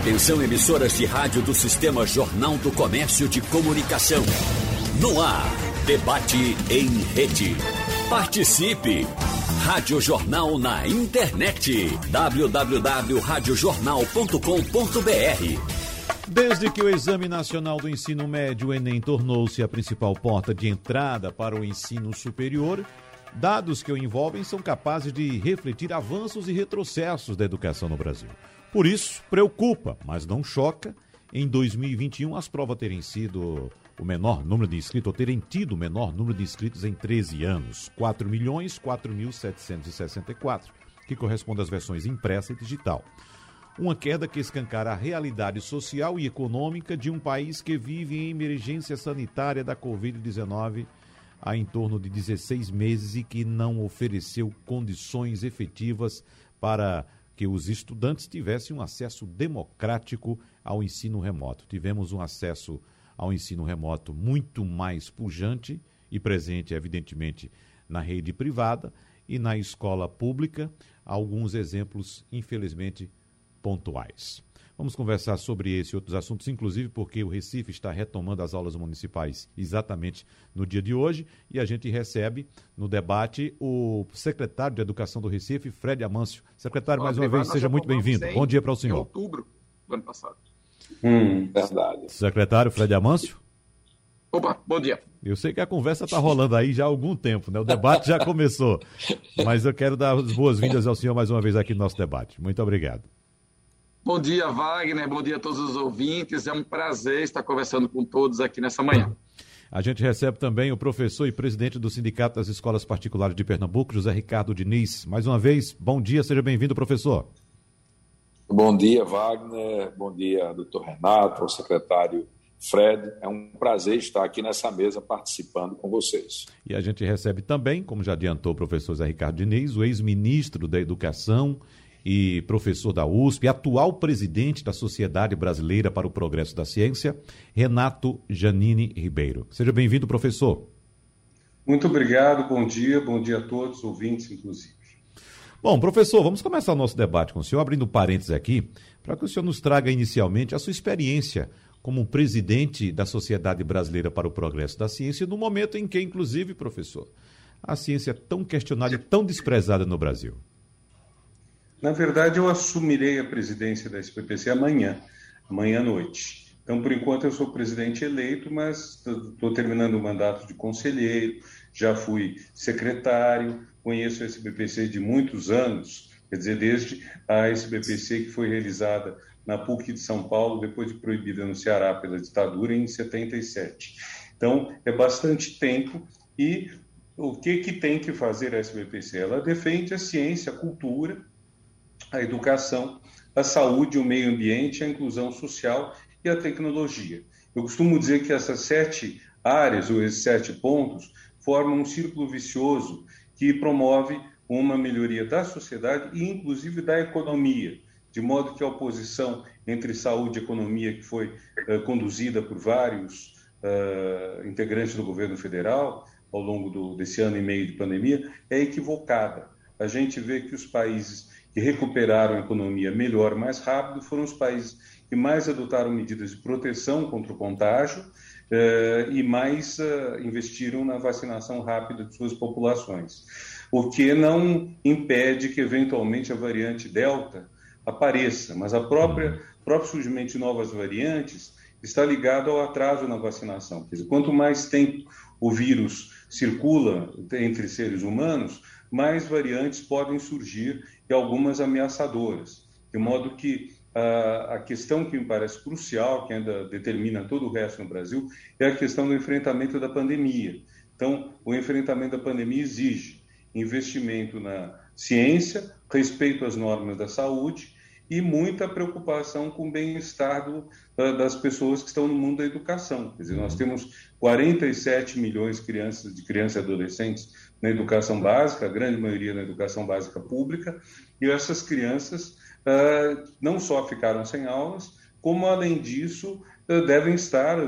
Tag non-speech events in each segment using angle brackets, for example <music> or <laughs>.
Atenção emissoras de rádio do Sistema Jornal do Comércio de Comunicação. No ar, debate em rede. Participe! Rádio Jornal na internet. www.radiojornal.com.br Desde que o Exame Nacional do Ensino Médio, Enem, tornou-se a principal porta de entrada para o ensino superior, dados que o envolvem são capazes de refletir avanços e retrocessos da educação no Brasil. Por isso, preocupa, mas não choca, em 2021 as provas terem sido o menor número de inscritos, ou terem tido o menor número de inscritos em 13 anos, 4 milhões 4.764, que corresponde às versões impressa e digital. Uma queda que escancara a realidade social e econômica de um país que vive em emergência sanitária da Covid-19 há em torno de 16 meses e que não ofereceu condições efetivas para que os estudantes tivessem um acesso democrático ao ensino remoto. Tivemos um acesso ao ensino remoto muito mais pujante e presente, evidentemente, na rede privada e na escola pública. Alguns exemplos, infelizmente, pontuais. Vamos conversar sobre esse e outros assuntos, inclusive porque o Recife está retomando as aulas municipais exatamente no dia de hoje e a gente recebe no debate o secretário de Educação do Recife, Fred Amâncio. Secretário, mais uma vez, seja muito bem-vindo. Bom dia para o senhor. Em outubro do ano passado. Hum, verdade. Secretário Fred Amâncio. Opa, bom dia. Eu sei que a conversa está rolando aí já há algum tempo, né? O debate já começou. <laughs> Mas eu quero dar as boas-vindas ao senhor mais uma vez aqui no nosso debate. Muito obrigado. Bom dia, Wagner. Bom dia a todos os ouvintes. É um prazer estar conversando com todos aqui nessa manhã. A gente recebe também o professor e presidente do Sindicato das Escolas Particulares de Pernambuco, José Ricardo Diniz. Mais uma vez, bom dia, seja bem-vindo, professor. Bom dia, Wagner. Bom dia, doutor Renato, ao secretário Fred. É um prazer estar aqui nessa mesa participando com vocês. E a gente recebe também, como já adiantou o professor Zé Ricardo Diniz, o ex-ministro da Educação e professor da USP, atual presidente da Sociedade Brasileira para o Progresso da Ciência, Renato Janine Ribeiro. Seja bem-vindo, professor. Muito obrigado, bom dia, bom dia a todos, ouvintes, inclusive. Bom, professor, vamos começar o nosso debate com o senhor, abrindo parênteses aqui, para que o senhor nos traga inicialmente a sua experiência como presidente da Sociedade Brasileira para o Progresso da Ciência, no momento em que, inclusive, professor, a ciência é tão questionada e tão desprezada no Brasil. Na verdade, eu assumirei a presidência da SPPC amanhã, amanhã à noite. Então, por enquanto, eu sou presidente eleito, mas estou terminando o mandato de conselheiro, já fui secretário, conheço a SBPC de muitos anos, quer dizer, desde a SBPC que foi realizada na PUC de São Paulo, depois de proibida no Ceará pela ditadura, em 77. Então, é bastante tempo e o que, que tem que fazer a SBPC? Ela defende a ciência, a cultura, a educação, a saúde, o meio ambiente, a inclusão social e a tecnologia. Eu costumo dizer que essas sete áreas, ou esses sete pontos, formam um círculo vicioso que promove uma melhoria da sociedade e, inclusive, da economia, de modo que a oposição entre saúde e economia, que foi uh, conduzida por vários uh, integrantes do governo federal ao longo do, desse ano e meio de pandemia, é equivocada. A gente vê que os países que recuperaram a economia melhor, mais rápido, foram os países que mais adotaram medidas de proteção contra o contágio eh, e mais eh, investiram na vacinação rápida de suas populações. O que não impede que, eventualmente, a variante Delta apareça, mas a própria próprio surgimento de novas variantes está ligado ao atraso na vacinação. Quer dizer, quanto mais tempo o vírus circula entre seres humanos, mais variantes podem surgir e algumas ameaçadoras. De modo que a, questão que me parece crucial, que ainda determina todo o resto no Brasil, é a questão do enfrentamento da pandemia. Então, o enfrentamento da pandemia exige investimento na ciência, respeito às normas da saúde e muita preocupação com o bem-estar das pessoas que estão no mundo da educação. Quer dizer, nós temos 47 milhões de crianças, de crianças e adolescentes na educação básica, a grande maioria na educação básica pública, e essas crianças uh, não só ficaram sem aulas, como, além disso, uh, devem estar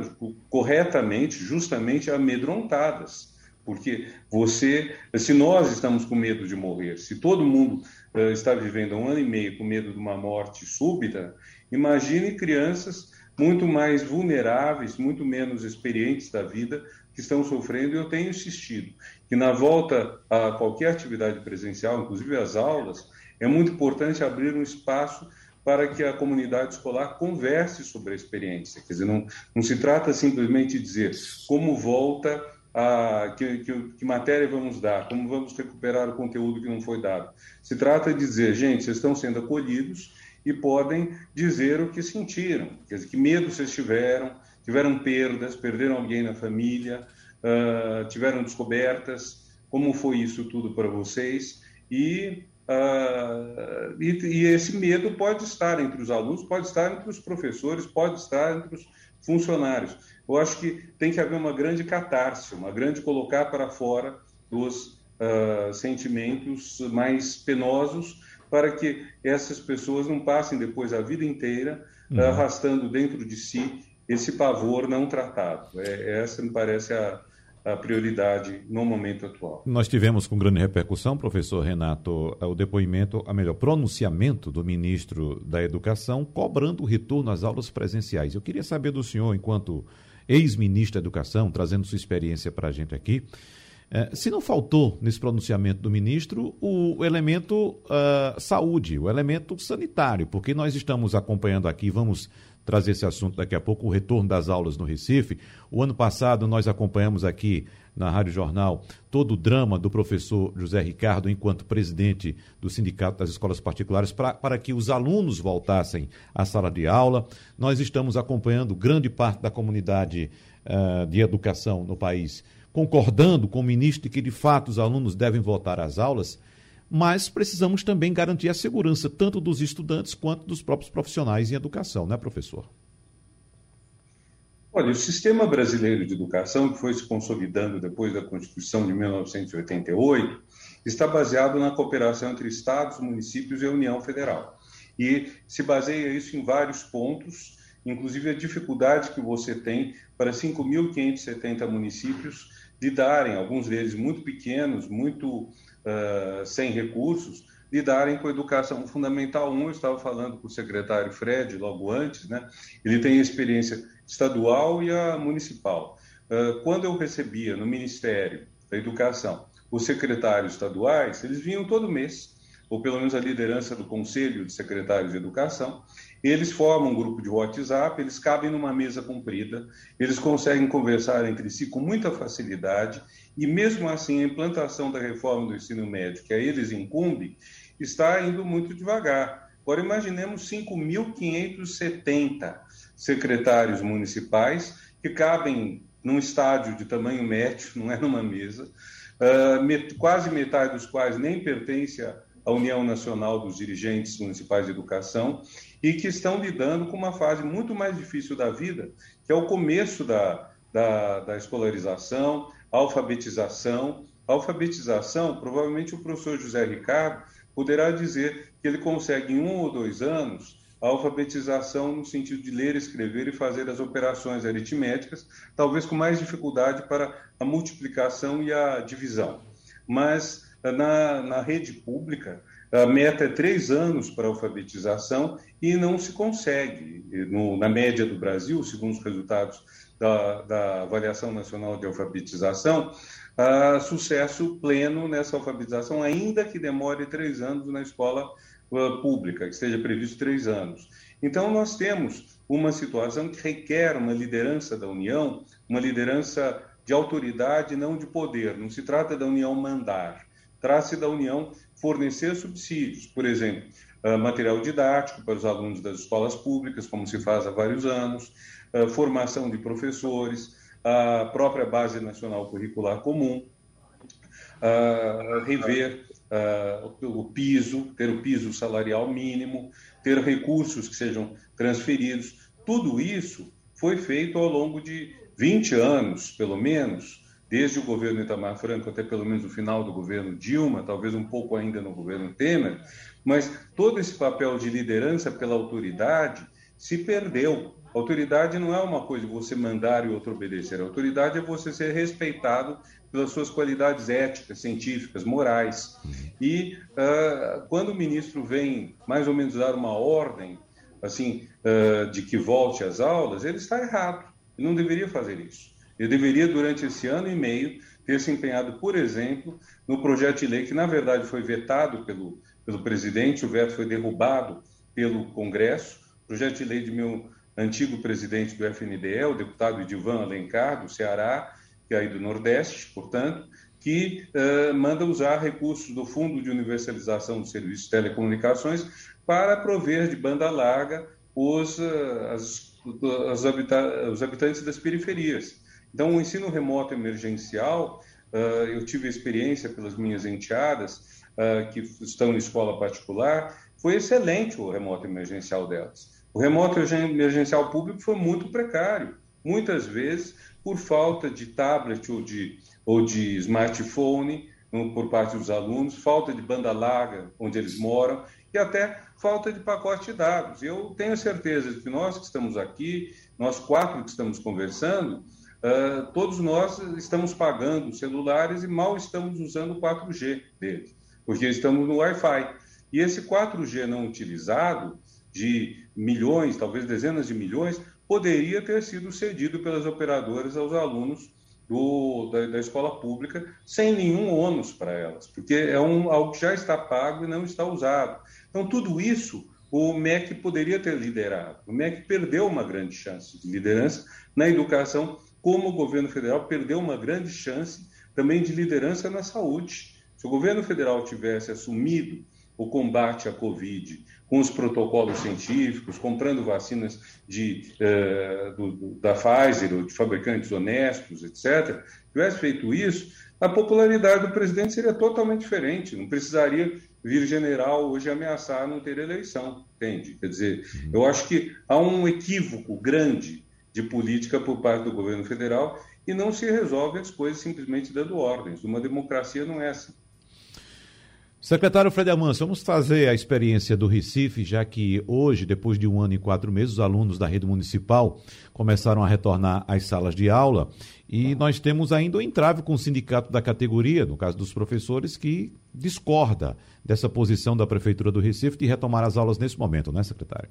corretamente, justamente amedrontadas, Porque você, se nós estamos com medo de morrer, se todo mundo uh, está vivendo um ano e meio com medo de uma morte súbita, imagine crianças muito mais vulneráveis, muito menos experientes da vida, que estão sofrendo. E eu tenho insistido que na volta a qualquer atividade presencial, inclusive as aulas, é muito importante abrir um espaço para que a comunidade escolar converse sobre a experiência. Quer dizer, não, não se trata simplesmente de dizer como volta a que, que, que, matéria vamos dar, como vamos recuperar o conteúdo que não foi dado. Se trata de dizer, gente, vocês estão sendo acolhidos e podem dizer o que sentiram, quer dizer, que medo vocês tiveram, tiveram perdas, perderam alguém na família, uh, tiveram descobertas, como foi isso tudo para vocês e Uh, e, e, esse medo pode estar entre os alunos, pode estar entre os professores, pode estar entre os funcionários. Eu acho que tem que haver uma grande catarse, uma grande colocar para fora os uh, sentimentos mais penosos, para que essas pessoas não passem depois a vida inteira uhum. arrastando dentro de si esse pavor não tratado. É, essa me parece a, a prioridade no momento atual. Nós tivemos com grande repercussão, professor Renato, o depoimento, a melhor, pronunciamento do ministro da Educação cobrando o retorno às aulas presenciais. Eu queria saber do senhor, enquanto ex-ministro da Educação, trazendo sua experiência para a gente aqui, eh, se não faltou nesse pronunciamento do ministro o elemento uh, saúde, o elemento sanitário, porque nós estamos acompanhando aqui, vamos trazer esse assunto daqui a pouco, o retorno das aulas no Recife. O ano passado nós acompanhamos aqui na Rádio Jornal todo o drama do professor José Ricardo enquanto presidente do Sindicato das Escolas Particulares pra, para que os alunos voltassem à sala de aula. Nós estamos acompanhando grande parte da comunidade uh, de educação no país concordando com o ministro de que de fato os alunos devem voltar às aulas mas precisamos também garantir a segurança tanto dos estudantes quanto dos próprios profissionais em educação, né, professor? Olha, o sistema brasileiro de educação, que foi se consolidando depois da Constituição de 1988, está baseado na cooperação entre estados, municípios e a União Federal. E se baseia isso em vários pontos, inclusive a dificuldade que você tem para 5.570 municípios de darem, alguns deles muito pequenos, muito uh, sem recursos, lidarem com a educação fundamental 1. Eu estava falando com o secretário Fred logo antes, né? ele tem experiência estadual e a municipal. Uh, quando eu recebia no Ministério da Educação os secretários estaduais, eles vinham todo mês, ou pelo menos a liderança do Conselho de Secretários de Educação, eles formam um grupo de WhatsApp, eles cabem numa mesa comprida, eles conseguem conversar entre si com muita facilidade e mesmo assim a implantação da reforma do ensino médio, que a eles incumbe, está indo muito devagar. Agora imaginemos 5.570 secretários municipais que cabem num estádio de tamanho médio, não é numa mesa, met quase metade dos quais nem pertence à União Nacional dos Dirigentes Municipais de Educação e que estão lidando com uma fase muito mais difícil da vida, que é o começo da, da, da escolarização, alfabetização. alfabetização, provavelmente o professor José Ricardo poderá dizer que ele consegue em um ou dois anos a alfabetização no sentido de ler, escrever e fazer as operações aritméticas, talvez com mais dificuldade para a multiplicação e a divisão. Mas na, na rede pública, a meta é três anos para alfabetização e não se consegue. No, na média do Brasil, segundo os resultados da, da Avaliação Nacional de Alfabetização, uh, sucesso pleno nessa alfabetização, ainda que demore três anos na escola uh, pública, que esteja previsto três anos. Então, nós temos uma situação que requer uma liderança da União, uma liderança de autoridade, não de poder. Não se trata da União mandar, trata-se da União fornecer subsídios, por exemplo, uh, material didático para os alunos das escolas públicas, como se faz há vários anos, uh, formação de professores, a própria Base Nacional Curricular Comum, uh, rever o piso, ter o piso salarial mínimo, ter recursos que sejam transferidos. Tudo isso foi feito ao longo de 20 anos, pelo menos, desde o governo Itamar Franco até pelo menos o final do governo Dilma, talvez um pouco ainda no governo Temer, mas todo esse papel de liderança pela autoridade se perdeu. Autoridade não é uma coisa de você mandar e outro obedecer. Autoridade é você ser respeitado pelas suas qualidades éticas, científicas, morais. E uh, quando o ministro vem mais ou menos dar uma ordem assim uh, de que volte às aulas, ele está errado. Ele não deveria fazer isso. Ele deveria, durante esse ano e meio, ter se empenhado, por exemplo, no projeto de lei que, na verdade, foi vetado pelo, pelo presidente, o veto foi derrubado pelo Congresso, projeto de lei de meu antigo presidente do FNDE, o deputado Edivan Alencar, do Ceará, que é aí do Nordeste, portanto, que uh, manda usar recursos do Fundo de Universalização dos Serviços de Telecomunicações para prover de banda larga os, uh, as, as habita os habitantes das periferias. Então, o ensino remoto emergencial, uh, eu tive experiência pelas minhas enteadas, que estão em escola particular, foi excelente o remoto emergencial delas. O remoto emergencial público foi muito precário, muitas vezes por falta de tablet ou de, ou de smartphone por parte dos alunos, falta de banda larga onde eles moram e até falta de pacote de dados. Eu tenho certeza de que nós que estamos aqui, nós quatro que estamos conversando, uh, todos nós estamos pagando celulares e mal estamos usando o 4G deles, porque estamos no Wi-Fi. E esse 4G não utilizado, de milhões, talvez dezenas de milhões, poderia ter sido cedido pelas operadoras aos alunos do, da, da, escola pública sem nenhum ônus para elas, porque é um, algo que já está pago e não está usado. Então, tudo isso o MEC poderia ter liderado. O MEC perdeu uma grande chance de liderança na educação, como o governo federal perdeu uma grande chance também de liderança na saúde. Se o governo federal tivesse assumido o combate à Covid com os protocolos científicos, comprando vacinas de, uh, do, da Pfizer ou de fabricantes honestos, etc., tivesse feito isso, a popularidade do presidente seria totalmente diferente. Não precisaria vir general hoje ameaçar não ter eleição, entende? Quer dizer, eu acho que há um equívoco grande de política por parte do governo federal e não se resolve as coisas simplesmente dando ordens. Uma democracia não é assim. Secretário Fred Amanso, vamos fazer a experiência do Recife, já que hoje, depois de um ano e quatro meses, os alunos da rede municipal começaram a retornar às salas de aula e nós temos ainda o um entrave com o sindicato da categoria, no caso dos professores, que discorda dessa posição da Prefeitura do Recife de retomar as aulas nesse momento, não é, secretário?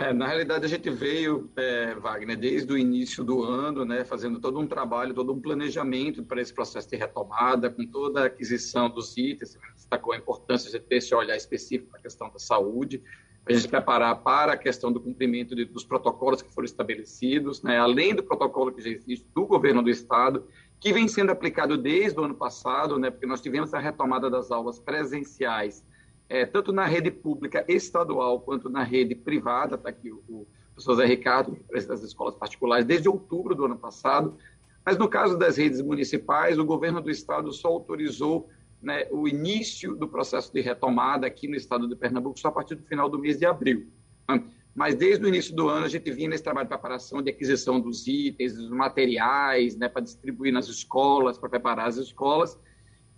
É, na realidade, a gente veio, é, Wagner, desde o início do ano, né, fazendo todo um trabalho, todo um planejamento para esse processo de retomada, com toda a aquisição dos itens, destacou a importância de ter esse olhar específico na questão da saúde, a gente preparar para a questão do cumprimento de, dos protocolos que foram estabelecidos, né, além do protocolo que já existe do governo do Estado, que vem sendo aplicado desde o ano passado, né, porque nós tivemos a retomada das aulas presenciais é, tanto na rede pública estadual quanto na rede privada, está aqui o, o professor Zé Ricardo, presidente das escolas particulares, desde outubro do ano passado. Mas no caso das redes municipais, o governo do estado só autorizou né, o início do processo de retomada aqui no estado de Pernambuco só a partir do final do mês de abril. Mas desde o início do ano a gente vinha nesse trabalho de preparação, de aquisição dos itens, dos materiais, né, para distribuir nas escolas, para preparar as escolas.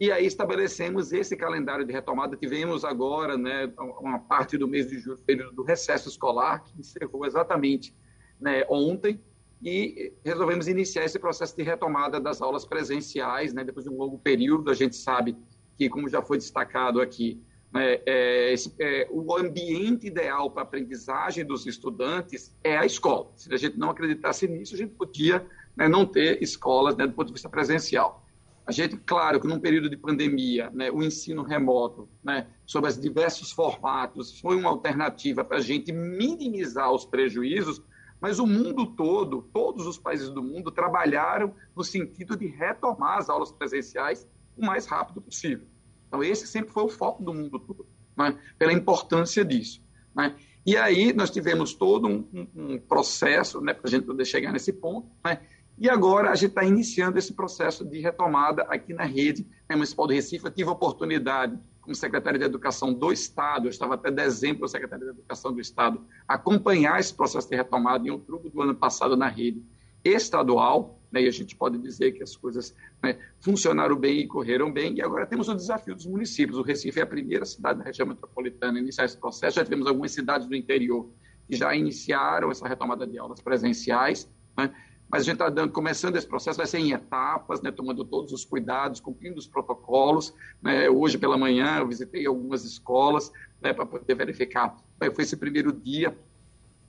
E aí estabelecemos esse calendário de retomada. Tivemos agora, né, uma parte do mês de julho, período do recesso escolar, que encerrou exatamente né, ontem, e resolvemos iniciar esse processo de retomada das aulas presenciais, né, depois de um longo período. A gente sabe que, como já foi destacado aqui, né, é, é, o ambiente ideal para a aprendizagem dos estudantes é a escola. Se a gente não acreditasse nisso, a gente podia né, não ter escolas né, do ponto de vista presencial. A gente, claro, que num período de pandemia, né, o ensino remoto, né, sobre os diversos formatos, foi uma alternativa para a gente minimizar os prejuízos, mas o mundo todo, todos os países do mundo, trabalharam no sentido de retomar as aulas presenciais o mais rápido possível. Então, esse sempre foi o foco do mundo todo, né, pela importância disso. Né? E aí nós tivemos todo um, um, processo né, para a gente poder chegar nesse ponto, né, e agora a gente está iniciando esse processo de retomada aqui na rede né, municipal do Recife. Eu tive a oportunidade, como secretário de Educação do Estado, eu estava até dezembro secretário de Educação do Estado, acompanhar esse processo de retomada em outubro do ano passado na rede estadual, né, e a gente pode dizer que as coisas né, funcionaram bem e correram bem, e agora temos o desafio dos municípios. O Recife é a primeira cidade da região metropolitana a iniciar esse processo, já tivemos algumas cidades do interior que já iniciaram essa retomada de aulas presenciais, né, mas a gente está começando esse processo, vai ser em etapas, né, tomando todos os cuidados, cumprindo os protocolos. Né, hoje pela manhã eu visitei algumas escolas né, para poder verificar foi esse primeiro dia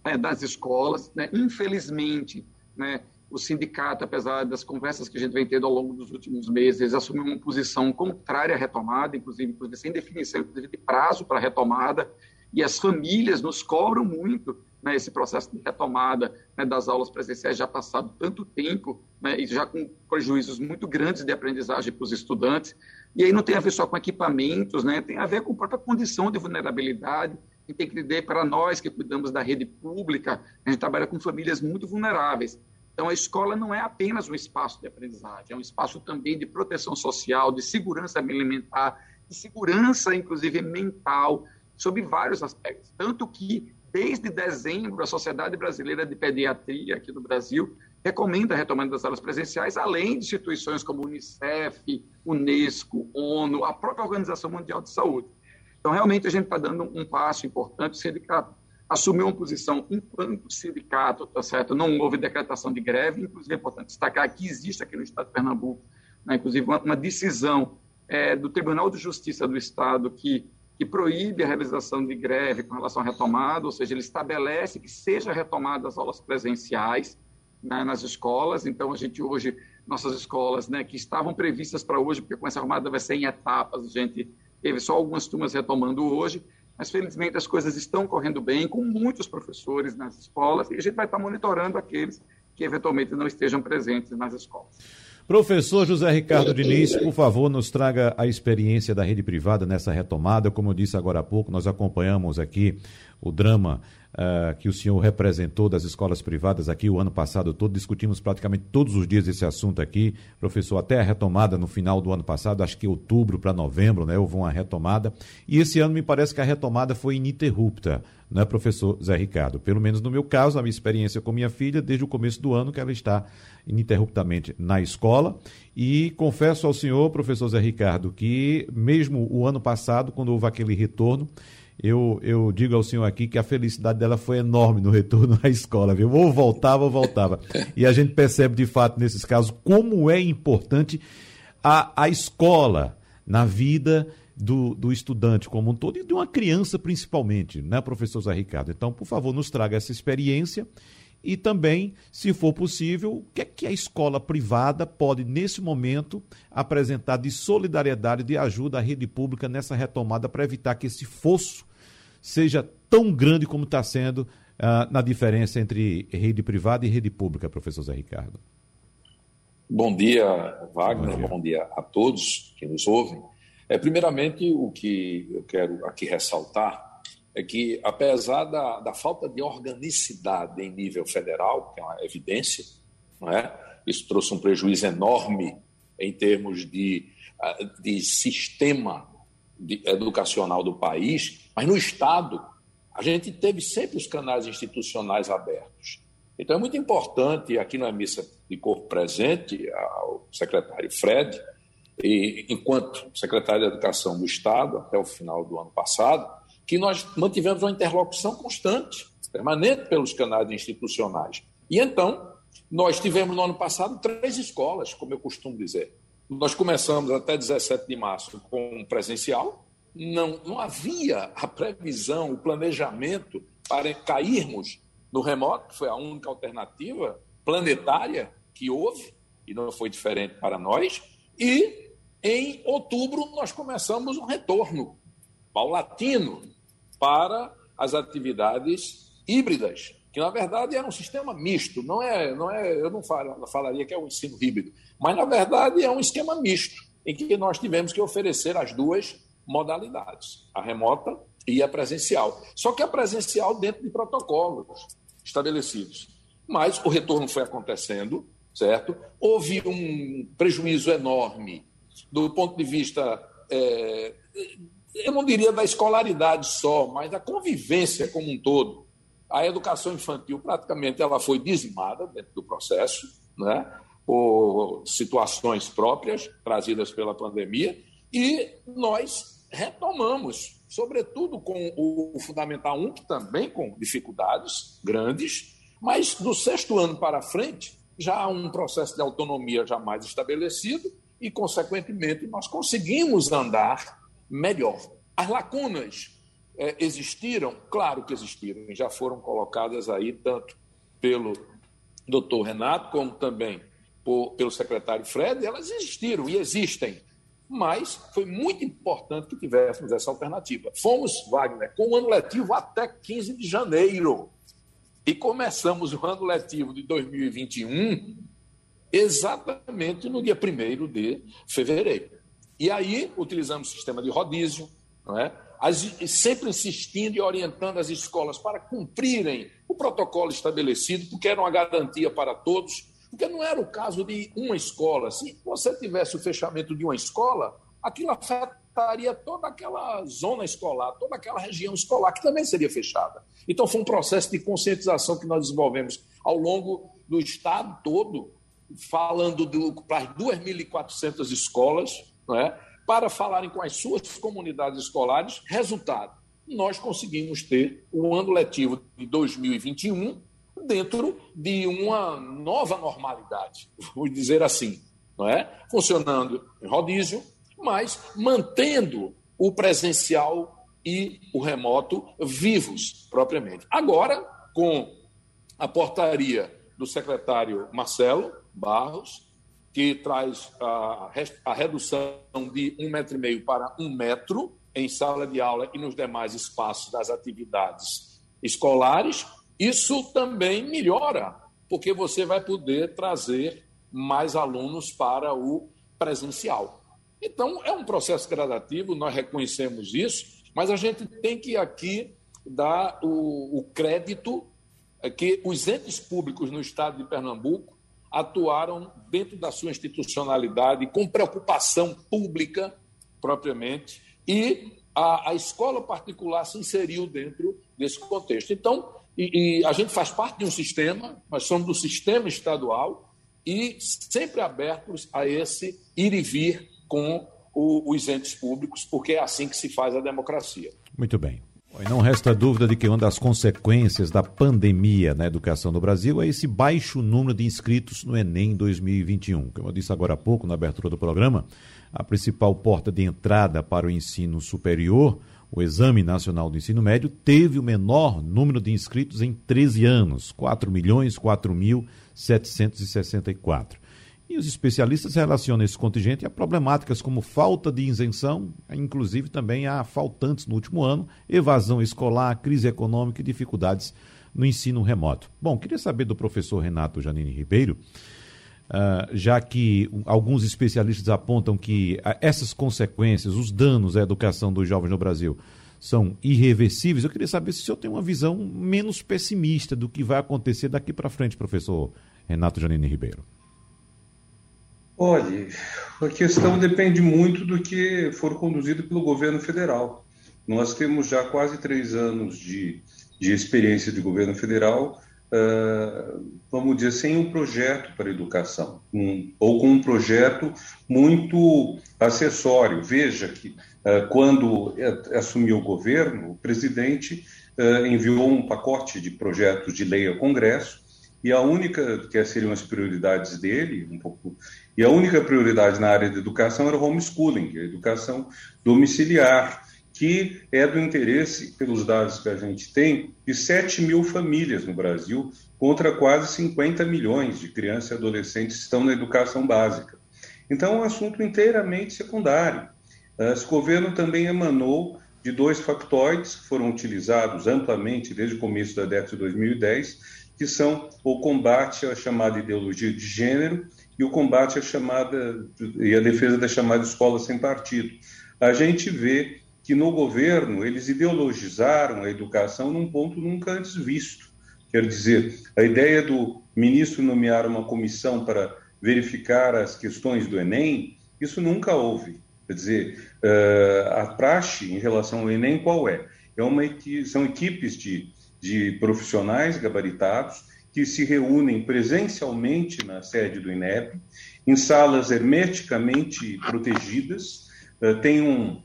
né, das escolas. Né. Infelizmente, né, o sindicato, apesar das conversas que a gente vem tendo ao longo dos últimos meses, assumiu uma posição contrária à retomada, inclusive, inclusive sem definição de prazo para a retomada, e as famílias nos cobram muito né, esse processo de retomada né, das aulas presenciais já passado tanto tempo né, e já com prejuízos muito grandes de aprendizagem para os estudantes. E aí não tem a ver só com equipamentos, né, tem a ver com a própria condição de vulnerabilidade. E tem que entender para nós que cuidamos da rede pública, a gente trabalha com famílias muito vulneráveis. Então, a escola não é apenas um espaço de aprendizagem, é um espaço também de proteção social, de segurança alimentar, de segurança, inclusive, mental, sobre vários aspectos. Tanto que Desde dezembro, a Sociedade Brasileira de Pediatria aqui no Brasil recomenda a retomada das aulas presenciais, além de instituições como Unicef, Unesco, ONU, a própria Organização Mundial de Saúde. Então, realmente, a gente está dando um passo importante. O sindicato assumiu uma posição enquanto sindicato, tá certo? Não houve decretação de greve, inclusive é importante destacar que existe aqui no Estado de Pernambuco, né, inclusive, uma, decisão é, do Tribunal de Justiça do Estado que que proíbe a realização de greve com relação à retomada, ou seja, ele estabelece que seja retomada as aulas presenciais né, nas escolas. Então, a gente hoje, nossas escolas, né, que estavam previstas para hoje, porque com essa armada vai ser em etapas, a gente teve só algumas turmas retomando hoje, mas felizmente as coisas estão correndo bem, com muitos professores nas escolas, e a gente vai estar monitorando aqueles que eventualmente não estejam presentes nas escolas. Professor José Ricardo Diniz, por favor, nos traga a experiência da rede privada nessa retomada. Como eu disse agora há pouco, nós acompanhamos aqui o drama uh, que o senhor representou das escolas privadas aqui o ano passado todo. Discutimos praticamente todos os dias esse assunto aqui, professor, até a retomada no final do ano passado, acho que outubro para novembro, né? Houve uma retomada. E esse ano me parece que a retomada foi ininterrupta, né, professor Zé Ricardo? Pelo menos no meu caso, a minha experiência com minha filha, desde o começo do ano que ela está ininterruptamente na escola. E confesso ao senhor, professor Zé Ricardo, que mesmo o ano passado, quando houve aquele retorno, eu, eu digo ao senhor aqui que a felicidade dela foi enorme no retorno à escola, viu? Ou voltava ou voltava. <laughs> E a gente percebe de fato nesses casos como é importante a, a escola na vida do, do estudante como um todo e de uma criança principalmente, né, professor Zé Ricardo? Então, por favor, nos traga essa experiência e também, se for possível, o que é que a escola privada pode, nesse momento, apresentar de solidariedade, de ajuda à rede pública nessa retomada para evitar que esse fosso seja tão grande como está sendo uh, na diferença entre rede privada e rede pública, professor Zé Ricardo. Bom dia, Wagner, bom dia, bom dia a todos que nos ouvem. É, primeiramente, o que eu quero aqui ressaltar é que, apesar da, da falta de organicidade em nível federal, que é uma evidência, não é? isso trouxe um prejuízo enorme em termos de, ah, de sistema de, educacional do país, mas no Estado, a gente teve sempre os canais institucionais abertos. Então, é muito importante, aqui na missa de corpo presente, ao secretário Fred, e, enquanto secretário de Educação do Estado, até o final do ano passado, que nós mantivemos uma interlocução constante, permanente pelos canais institucionais. E então, nós tivemos no ano passado três escolas, como eu costumo dizer. Nós começamos até 17 de março com presencial, não, não havia a previsão, o planejamento para cairmos no remoto, que foi a única alternativa planetária que houve, e não foi diferente para nós. E em outubro nós começamos um retorno paulatino para as atividades híbridas, que na verdade era um sistema misto, não é, não é, eu não falaria que é um ensino híbrido, mas na verdade é um esquema misto, em que nós tivemos que oferecer as duas modalidades, a remota e a presencial. Só que a presencial dentro de protocolos estabelecidos. Mas o retorno foi acontecendo, certo? Houve um prejuízo enorme do ponto de vista é, eu não diria da escolaridade só, mas da convivência como um todo. A educação infantil praticamente ela foi dizimada dentro do processo, né, por situações próprias trazidas pela pandemia, e nós retomamos, sobretudo com o Fundamental 1, que também com dificuldades grandes, mas do sexto ano para frente, já há um processo de autonomia já mais estabelecido e, consequentemente, nós conseguimos andar melhor. As lacunas é, existiram? Claro que existiram, já foram colocadas aí tanto pelo doutor Renato, como também por, pelo secretário Fred, elas existiram e existem. Mas foi muito importante que tivéssemos essa alternativa. Fomos, Wagner, com o ano letivo até 15 de janeiro. E começamos o ano letivo de 2021 exatamente no dia 1 de fevereiro. E aí utilizamos o sistema de rodízio, não é? As, sempre insistindo e orientando as escolas para cumprirem o protocolo estabelecido, porque era uma garantia para todos, porque não era o caso de uma escola. Se você tivesse o fechamento de uma escola, aquilo afetaria toda aquela zona escolar, toda aquela região escolar, que também seria fechada. Então, foi um processo de conscientização que nós desenvolvemos ao longo do estado todo, falando para as 2.400 escolas, é? para falarem com as suas comunidades escolares. Resultado: nós conseguimos ter o ano letivo de 2021 dentro de uma nova normalidade, vou dizer assim, não é? Funcionando em rodízio, mas mantendo o presencial e o remoto vivos propriamente. Agora, com a portaria do secretário Marcelo Barros, que traz a, a redução de um metro e meio para um metro em sala de aula e nos demais espaços das atividades escolares, isso também melhora, porque você vai poder trazer mais alunos para o presencial. Então, é um processo gradativo, nós reconhecemos isso, mas a gente tem que aqui dar o, o crédito que os entes públicos no estado de Pernambuco atuaram dentro da sua institucionalidade, com preocupação pública propriamente, e a, a escola particular se inseriu dentro desse contexto. Então, e, e a gente faz parte de um sistema, nós somos do sistema estadual e sempre abertos a esse ir e vir com o, os entes públicos, porque é assim que se faz a democracia. Muito bem. Não resta dúvida de que uma das consequências da pandemia na educação no Brasil é esse baixo número de inscritos no Enem 2021. Como eu disse agora há pouco, na abertura do programa, a principal porta de entrada para o ensino superior, o Exame Nacional do Ensino Médio, teve o menor número de inscritos em 13 anos, 4 milhões 4.764. E os especialistas relacionam esse contingente a problemáticas como falta de isenção, inclusive também a faltantes no último ano, evasão escolar, crise econômica e dificuldades no ensino remoto. Bom, queria saber do professor Renato Janine Ribeiro, uh, já que alguns especialistas apontam que uh, essas consequências, os danos à educação dos jovens no Brasil, são irreversíveis. Eu queria saber se o senhor tem uma visão menos pessimista do que vai acontecer daqui para frente, professor Renato Janine Ribeiro. Olhe, a questão depende muito do que for conduzido pelo governo federal. Nós temos já quase três anos de, de experiência de governo federal, uh, vamos dizer, sem um projeto para educação, um, ou com um projeto muito acessório. Veja que uh, quando assumiu o governo, o presidente uh, enviou um pacote de projetos de lei ao Congresso, e a única, que seriam as prioridades dele, um pouco e a única prioridade na área de educação era o homeschooling, a educação domiciliar, que é do interesse, pelos dados que a gente tem, de 7 mil famílias no Brasil, contra quase 50 milhões de crianças e adolescentes que estão na educação básica. Então, é um assunto inteiramente secundário. Esse governo também emanou de dois factoides que foram utilizados amplamente desde o começo da década de 2010, que são o combate à chamada ideologia de gênero e o combate à chamada e a defesa da chamada escola sem partido. A gente vê que no governo eles ideologizaram a educação num ponto nunca antes visto. Quer dizer, a ideia do ministro nomear uma comissão para verificar as questões do Enem, isso nunca houve. Quer dizer, eh, a praxe em relação ao Enem qual é? é uma, são equipes de, de profissionais gabaritados que se reúnem presencialmente na sede do INEP, em salas hermeticamente protegidas, uh, tem um,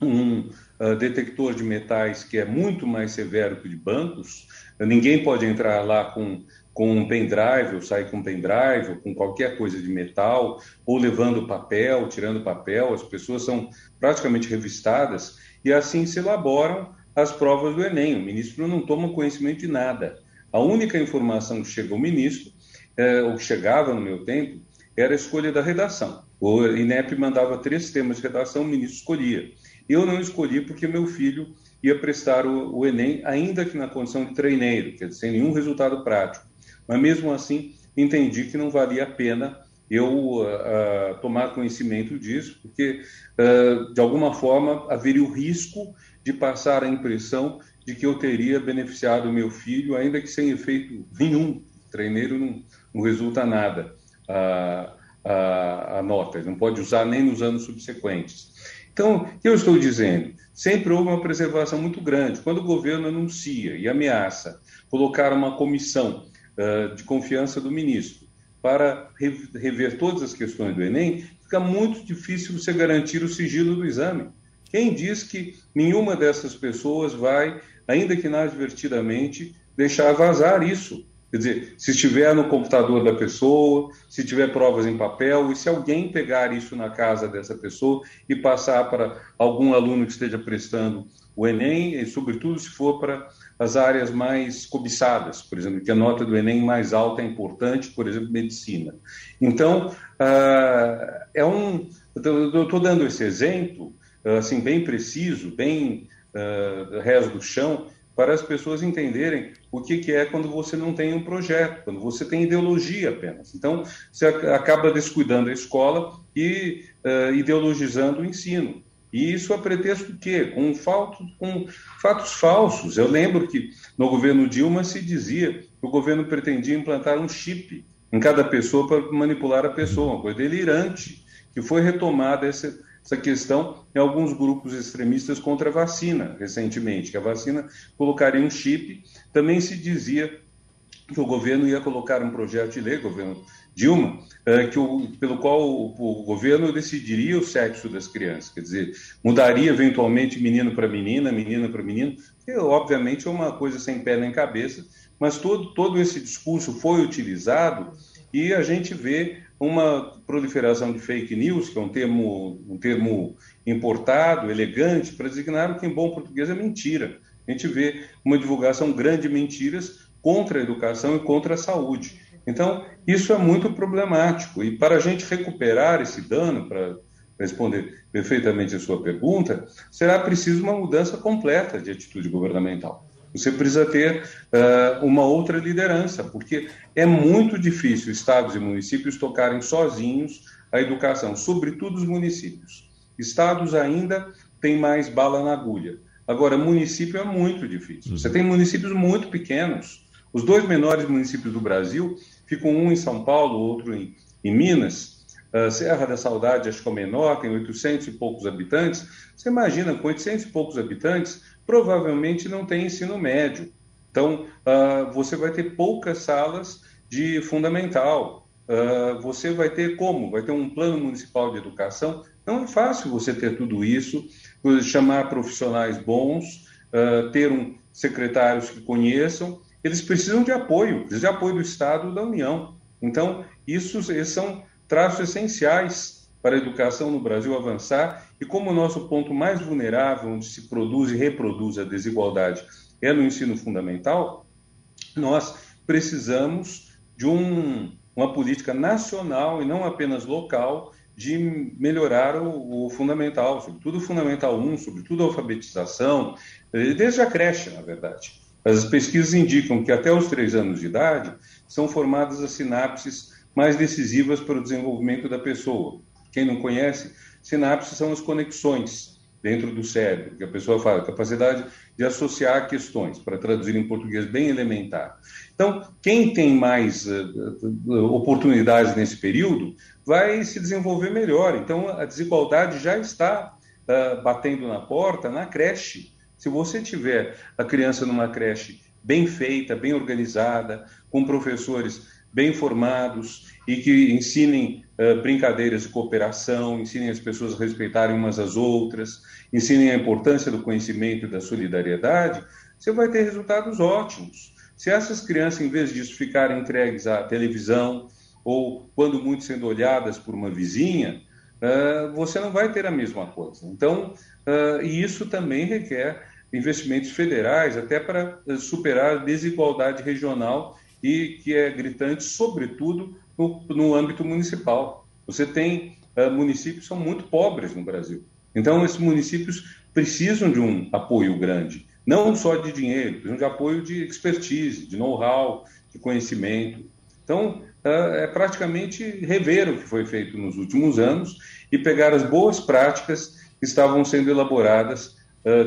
um uh, detector de metais que é muito mais severo que o de bancos, ninguém pode entrar lá com, com um pendrive, ou sai com um pendrive, ou com qualquer coisa de metal, ou levando papel, tirando papel, as pessoas são praticamente revistadas, e assim se elaboram as provas do Enem. O ministro não toma conhecimento de nada. A única informação que chega ao ministro, é, ou que chegava no meu tempo, era a escolha da redação. O INEP mandava três temas de redação, o ministro escolhia. Eu não escolhi porque meu filho ia prestar o, o Enem, ainda que na condição de treineiro, dizer, sem nenhum resultado prático. Mas mesmo assim, entendi que não valia a pena eu uh, tomar conhecimento disso, porque uh, de alguma forma haveria o risco de passar a impressão de que eu teria beneficiado meu filho, ainda que sem efeito nenhum. Treineiro não, não resulta nada a, a, a nota, ele não pode usar nem nos anos subsequentes. Então, o que eu estou dizendo? Sempre houve uma preservação muito grande. Quando o governo anuncia e ameaça colocar uma comissão uh, de confiança do ministro para rever todas as questões do Enem, fica muito difícil você garantir o sigilo do exame. Quem diz que nenhuma dessas pessoas vai, ainda que inadvertidamente, deixar vazar isso? Quer dizer, se estiver no computador da pessoa, se tiver provas em papel, e se alguém pegar isso na casa dessa pessoa e passar para algum aluno que esteja prestando o Enem, e sobretudo se for para as áreas mais cobiçadas, por exemplo, que a nota do Enem mais alta é importante, por exemplo, medicina. Então, uh, é um. Eu estou dando esse exemplo, assim, bem preciso, bem uh, do chão, para as pessoas entenderem o que, que é quando você não tem um projeto, quando você tem ideologia apenas. Então, você acaba descuidando a escola e uh, ideologizando o ensino. E isso a pretexto de quê? Com, falto, com fatos falsos. Eu lembro que no governo Dilma se dizia que o governo pretendia implantar um chip em cada pessoa para manipular a pessoa, uma coisa delirante, que foi retomada essa, essa questão em alguns grupos extremistas contra a vacina, recentemente, que a vacina colocaria um chip. Também se dizia que o governo ia colocar um projeto de lei, governo Dilma, é, que o, pelo qual o, o, governo decidiria o sexo das crianças, quer dizer, mudaria eventualmente menino para menina, menina para menino, que obviamente é uma coisa sem pé nem cabeça, mas todo, todo esse discurso foi utilizado e a gente vê uma proliferação de fake news, que é um termo, um termo importado, elegante, para designar o que em bom português é mentira. A gente vê uma divulgação grande de mentiras contra a educação e contra a saúde. Então, isso é muito problemático. E para a gente recuperar esse dano, para responder perfeitamente a sua pergunta, será preciso uma mudança completa de atitude governamental. Você precisa ter uh, uma outra liderança, porque é muito difícil estados e municípios tocarem sozinhos a educação, sobretudo os municípios. Estados ainda têm mais bala na agulha. Agora, município é muito difícil. Você tem municípios muito pequenos. Os dois menores municípios do Brasil ficam um em São Paulo, outro em, em Minas. Uh, Serra da Saudade, acho que é o menor, tem 800 e poucos habitantes. Você imagina, com 800 e poucos habitantes, provavelmente não tem ensino médio. Então, uh, você vai ter poucas salas de fundamental. Uh, você vai ter como? Vai ter um plano municipal de educação. Não é fácil você ter tudo isso, chamar profissionais bons, uh, ter um, secretários que conheçam. Eles precisam de apoio, de apoio do Estado da União. Então, isso, esses são traços essenciais para a educação no Brasil avançar e como o nosso ponto mais vulnerável, onde se produz e reproduz a desigualdade, é no ensino fundamental, nós precisamos de um, uma política nacional e não apenas local de melhorar o, o, fundamental, sobretudo o fundamental 1, sobretudo a alfabetização, desde a creche, na verdade. As pesquisas indicam que até os três anos de idade são formadas as sinapses mais decisivas para o desenvolvimento da pessoa. Quem não conhece, sinapses são as conexões dentro do cérebro, que a pessoa fala, capacidade de associar questões, para traduzir em português bem elementar. Então, quem tem mais uh, oportunidades nesse período vai se desenvolver melhor. Então, a desigualdade já está uh, batendo na porta na creche. Se você tiver a criança numa creche bem feita, bem organizada, com professores bem formados e que ensinem uh, brincadeiras de cooperação, ensinem as pessoas a respeitarem umas às outras, ensinem a importância do conhecimento e da solidariedade, você vai ter resultados ótimos. Se essas crianças, em vez disso, ficarem entregues à televisão ou, quando muito, sendo olhadas por uma vizinha, uh, você não vai ter a mesma coisa. Então, uh, e isso também requer investimentos federais, até para superar a desigualdade regional e que é gritante, sobretudo no, no âmbito municipal. Você tem uh, municípios que são muito pobres no Brasil. Então, esses municípios precisam de um apoio grande, não só de dinheiro, precisam de apoio de expertise, de know-how, de conhecimento. Então, uh, é praticamente rever o que foi feito nos últimos anos e pegar as boas práticas que estavam sendo elaboradas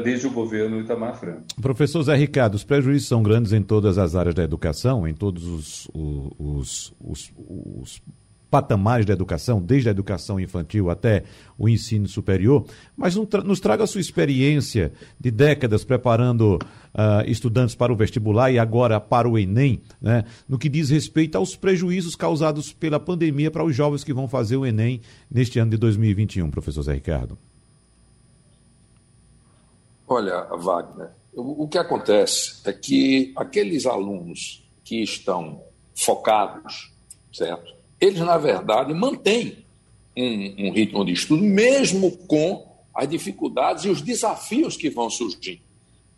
desde o governo Itamar Franco. Professor Zé Ricardo, os prejuízos são grandes em todas as áreas da educação, em todos os, os, os, os patamares da educação, desde a educação infantil até o ensino superior, mas nos traga a sua experiência de décadas preparando uh, estudantes para o vestibular e agora para o Enem, né, no que diz respeito aos prejuízos causados pela pandemia para os jovens que vão fazer o Enem neste ano de 2021, professor Zé Ricardo. Olha, Wagner, o, que acontece é que aqueles alunos que estão focados, certo? eles, na verdade, mantêm um, um ritmo de estudo, mesmo com as dificuldades e os desafios que vão surgir.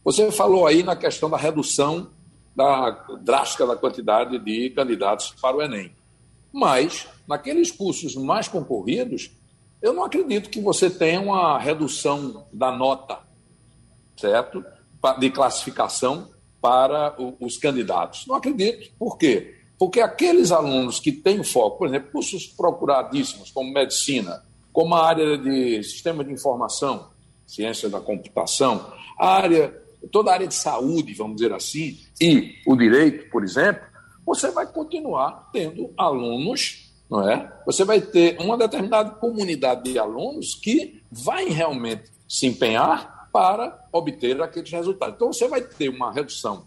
Você falou aí na questão da redução da drástica da quantidade de candidatos para o Enem. Mas, naqueles cursos mais concorridos, eu não acredito que você tenha uma redução da nota, certo? De classificação para os candidatos. Não acredito. Por quê? Porque aqueles alunos que têm foco, por exemplo, cursos procuradíssimos, como medicina, como a área de sistema de informação, ciência da computação, a área, toda a área de saúde, vamos dizer assim, e o direito, por exemplo, você vai continuar tendo alunos, não é? Você vai ter uma determinada comunidade de alunos que vai realmente se empenhar para obter aqueles resultados. Então você vai ter uma redução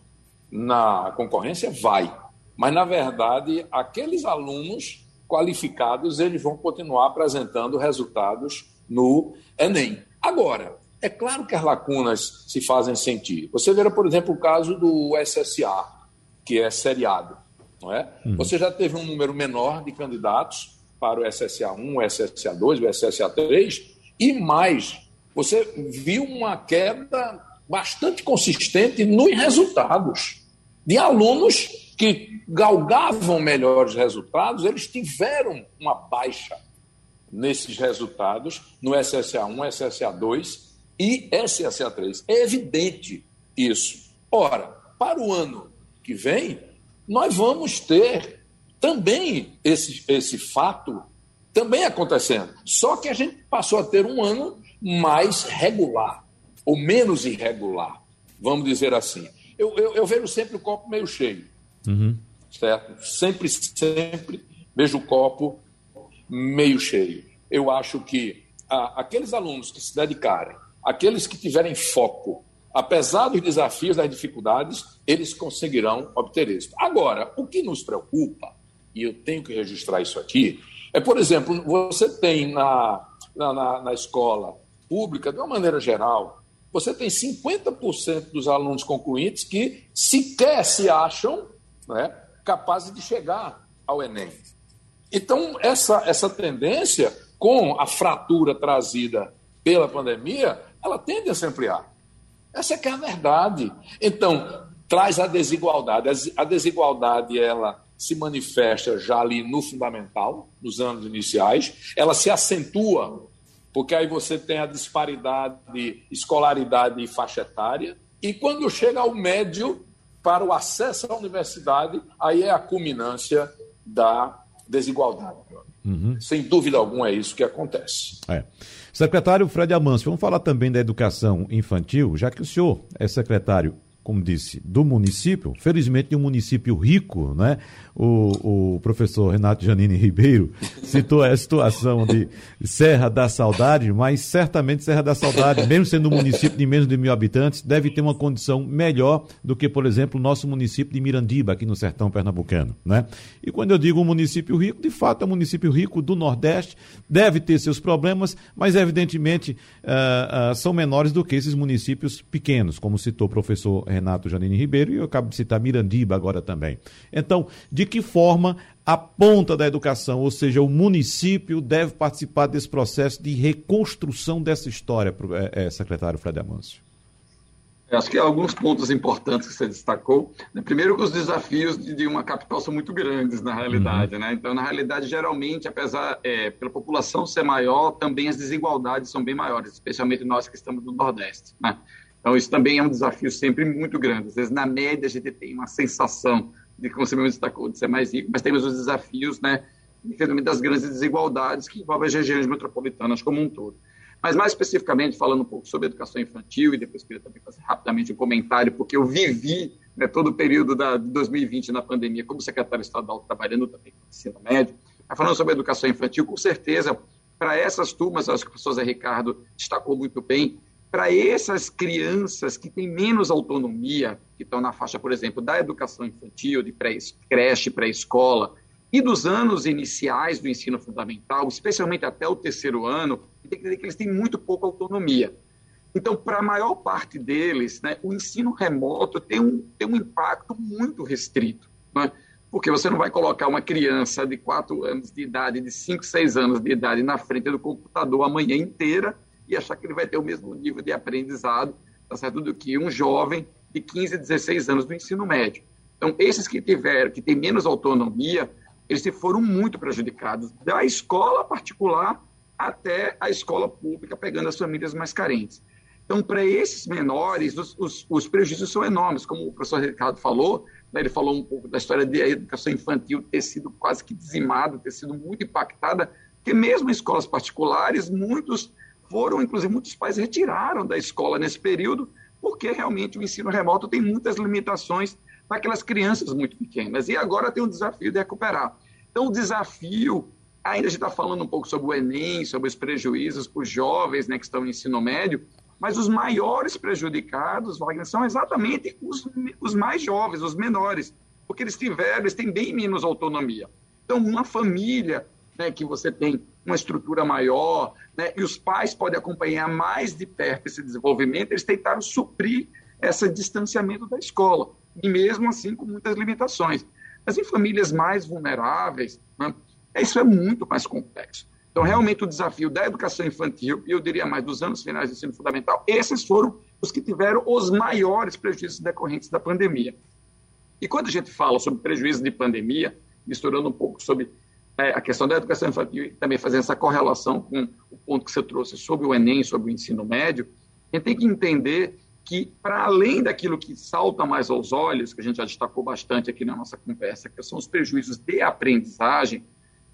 na concorrência, vai mas na verdade aqueles alunos qualificados eles vão continuar apresentando resultados no Enem. Agora, é claro que as lacunas se fazem sentir. Você vê, por exemplo, o caso do SSA, que é seriado. Não é? Uhum. Você já teve um número menor de candidatos para o SSA1, o SSA2, o SSA3, e mais, você viu uma queda bastante consistente nos resultados de alunos que galgavam melhores resultados, eles tiveram uma baixa nesses resultados no SSA1, SSA2 e SSA3. É evidente isso. Ora, para o ano que vem, nós vamos ter também esse, esse fato também acontecendo. Só que a gente passou a ter um ano mais regular, ou menos irregular, vamos dizer assim. Eu, eu, eu vejo sempre o copo meio cheio. Uhum. Certo? Sempre, sempre vejo o copo meio cheio. Eu acho que ah, aqueles alunos que se dedicarem, aqueles que tiverem foco, apesar dos desafios, das dificuldades, eles conseguirão obter êxito. Agora, o que nos preocupa, e eu tenho que registrar isso aqui, é, por exemplo, você tem na, na, na escola pública, de uma maneira geral, você tem 50% dos alunos concluintes que sequer se acham né, capazes de chegar ao Enem. Então, essa, essa tendência, com a fratura trazida pela pandemia, ela tende a se ampliar. Essa é que é a verdade. Então, traz a desigualdade. A desigualdade, ela se manifesta já ali no fundamental, nos anos iniciais, ela se acentua, porque aí você tem a disparidade de escolaridade e faixa etária, e quando chega ao médio, para o acesso à universidade, aí é a culminância da desigualdade. Uhum. Sem dúvida alguma é isso que acontece. É. Secretário Fred Amâncio, vamos falar também da educação infantil, já que o senhor é secretário como disse, do município, felizmente de um município rico, né? O, o professor Renato Janine Ribeiro <laughs> citou a situação de Serra da Saudade, mas certamente Serra da Saudade, mesmo sendo um município de menos de mil habitantes, deve ter uma condição melhor do que, por exemplo, o nosso município de Mirandiba, aqui no sertão pernambucano, né? E quando eu digo um município rico, de fato é um município rico do Nordeste, deve ter seus problemas, mas evidentemente uh, uh, são menores do que esses municípios pequenos, como citou o professor Renato Janine Ribeiro, e eu acabo de citar Mirandiba agora também. Então, de que forma a ponta da educação, ou seja, o município, deve participar desse processo de reconstrução dessa história, é, é, secretário Fred Amâncio? Acho que alguns pontos importantes que você destacou. Né? Primeiro, que os desafios de, uma capital são muito grandes, na realidade. Uhum. Né? Então, na realidade, geralmente, apesar é, pela população ser maior, também as desigualdades são bem maiores, especialmente nós que estamos no Nordeste. Né? Então, isso também é um desafio sempre muito grande. Às vezes, na média, a gente tem uma sensação de, como você mesmo destacou, de ser mais rico, mas temos os desafios, né, infelizmente, das grandes desigualdades que envolvem as regiões metropolitanas como um todo. Mas mais especificamente, falando um pouco sobre educação infantil, e depois queria também fazer rapidamente um comentário, porque eu vivi né, todo o período da, de 2020 na pandemia como secretário estadual, trabalhando também com ensino médio. Mas falando sobre educação infantil, com certeza, para essas turmas, acho que o professor Zé Ricardo destacou muito bem, para essas crianças que têm menos autonomia, que estão na faixa, por exemplo, da educação infantil, de pré creche, pré-escola, e dos anos iniciais do ensino fundamental, especialmente até o terceiro ano, tem que dizer que eles têm muito pouca autonomia. Então, para a maior parte deles, né, o ensino remoto tem um, tem um impacto muito restrito. Né? Porque você não vai colocar uma criança de 4 anos de idade, de 5, 6 anos de idade na frente do computador a manhã inteira e achar que ele vai ter o mesmo nível de aprendizado tá certo? do que um jovem de 15, 16 anos do ensino médio. Então, esses que tiveram, que têm menos autonomia, eles se foram muito prejudicados, da escola particular até a escola pública, pegando as famílias mais carentes. Então, para esses menores, os, os, os, prejuízos são enormes, como o professor Ricardo falou, né, ele falou um pouco da história da educação infantil ter sido quase que dizimada, ter sido muito impactada, porque mesmo em escolas particulares, muitos foram, inclusive muitos pais retiraram da escola nesse período, porque realmente o ensino remoto tem muitas limitações para aquelas crianças muito pequenas. E agora tem um desafio de recuperar. Então, o desafio, ainda a gente está falando um pouco sobre o Enem, sobre os prejuízos para os jovens né, que estão no ensino médio, mas os maiores prejudicados, Wagner, são exatamente os, os mais jovens, os menores, porque eles tiveram, eles têm bem menos autonomia. Então, uma família né, que você tem uma estrutura maior, né, e os pais podem acompanhar mais de perto esse desenvolvimento, eles tentaram suprir esse distanciamento da escola, e mesmo assim com muitas limitações. Mas em famílias mais vulneráveis, né, isso é muito mais complexo. Então, realmente, o desafio da educação infantil, e eu diria mais dos anos finais do ensino fundamental, esses foram os que tiveram os maiores prejuízos decorrentes da pandemia. E quando a gente fala sobre prejuízos de pandemia, misturando um pouco sobre a questão da educação infantil também fazendo essa correlação com o ponto que você trouxe sobre o Enem, sobre o ensino médio, a gente tem que entender que, para além daquilo que salta mais aos olhos, que a gente já destacou bastante aqui na nossa conversa, que são os prejuízos de aprendizagem,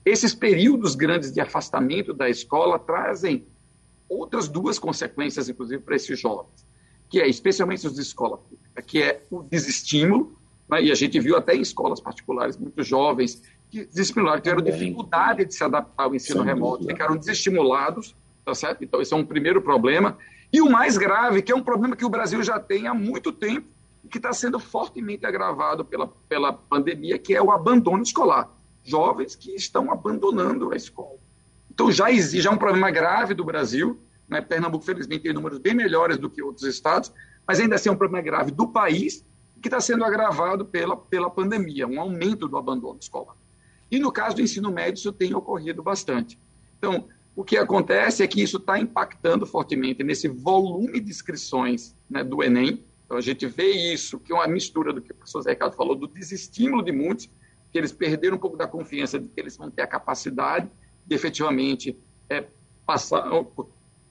esses períodos grandes de afastamento da escola trazem outras duas consequências, inclusive, para esses jovens, que é, especialmente os de escola pública, que é o desestímulo, né? e a gente viu até em escolas particulares muitos jovens que desestimularam, tiveram dificuldade de se adaptar ao ensino remoto, ficaram desestimulados, tá certo? Então, esse é um primeiro problema. E o mais grave, que é um problema que o Brasil já tem há muito tempo, e que está sendo fortemente agravado pela, pela pandemia, que é o abandono escolar. Jovens que estão abandonando a escola. Então, já existe, já é um problema grave do Brasil. Né? Pernambuco, felizmente, tem números bem melhores do que outros estados, mas ainda assim é um problema grave do país, que está sendo agravado pela, pela pandemia, um aumento do abandono escolar. E no caso do ensino médio, isso tem ocorrido bastante. Então, o que acontece é que isso está impactando fortemente nesse volume de inscrições né, do Enem. Então, a gente vê isso, que é uma mistura do que o professor Zé Ricardo falou, do desestímulo de muitos, que eles perderam um pouco da confiança de que eles vão ter a capacidade de efetivamente é, passar,